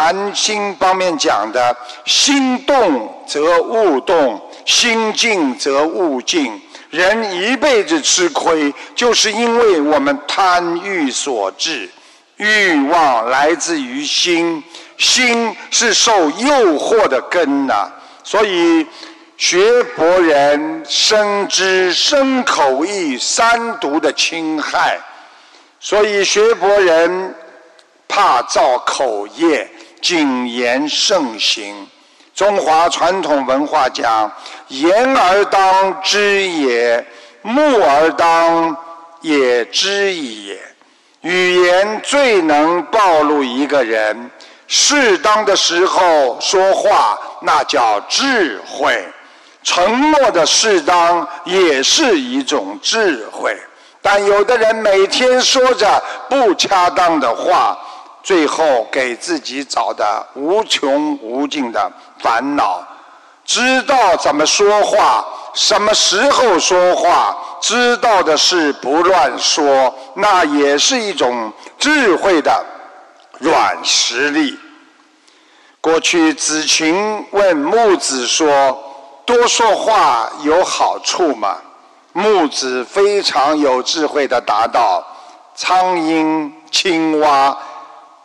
禅心方面讲的，心动则物动，心静则物静。人一辈子吃亏，就是因为我们贪欲所致。欲望来自于心，心是受诱惑的根呐。所以学佛人深知身口意三毒的侵害，所以学佛人怕造口业，谨言慎行。中华传统文化讲：言而当知也，目而当也知也。语言最能暴露一个人。适当的时候说话，那叫智慧。承诺的适当也是一种智慧。但有的人每天说着不恰当的话。最后给自己找的无穷无尽的烦恼，知道怎么说话，什么时候说话，知道的是不乱说，那也是一种智慧的软实力。过去子禽问木子说：“多说话有好处吗？”木子非常有智慧的答道：“苍蝇、青蛙。”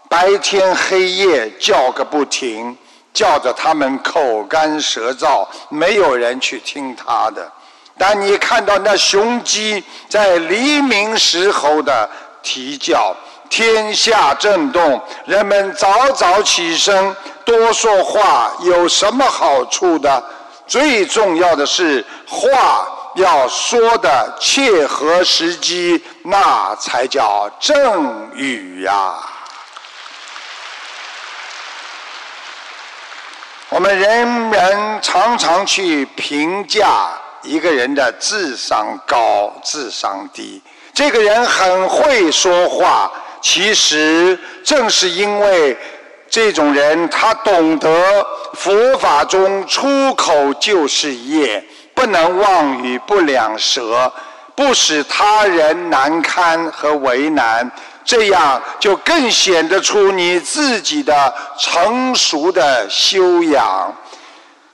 白天黑夜叫个不停，叫着他们口干舌燥，没有人去听他的。但你看到那雄鸡在黎明时候的啼叫，天下震动，人们早早起身，多说话有什么好处的？最重要的是话要说的切合时机，那才叫正语呀。我们人们常常去评价一个人的智商高、智商低。这个人很会说话，其实正是因为这种人，他懂得佛法中出口就是业，不能妄语、不两舌，不使他人难堪和为难。这样就更显得出你自己的成熟的修养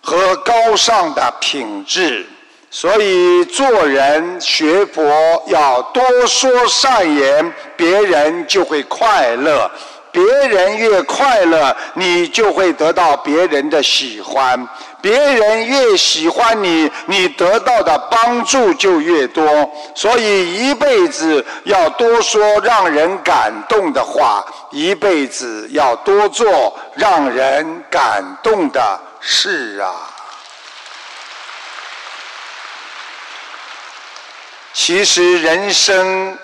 和高尚的品质。所以做人学佛要多说善言，别人就会快乐。别人越快乐，你就会得到别人的喜欢。别人越喜欢你，你得到的帮助就越多。所以一辈子要多说让人感动的话，一辈子要多做让人感动的事啊！其实人生。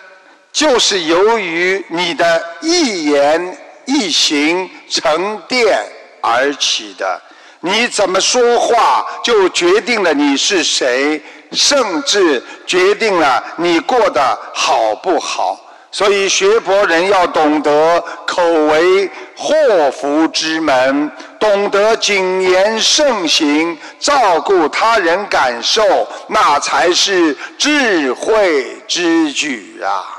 就是由于你的一言一行沉淀而起的，你怎么说话，就决定了你是谁，甚至决定了你过得好不好。所以学佛人要懂得口为祸福之门，懂得谨言慎行，照顾他人感受，那才是智慧之举啊！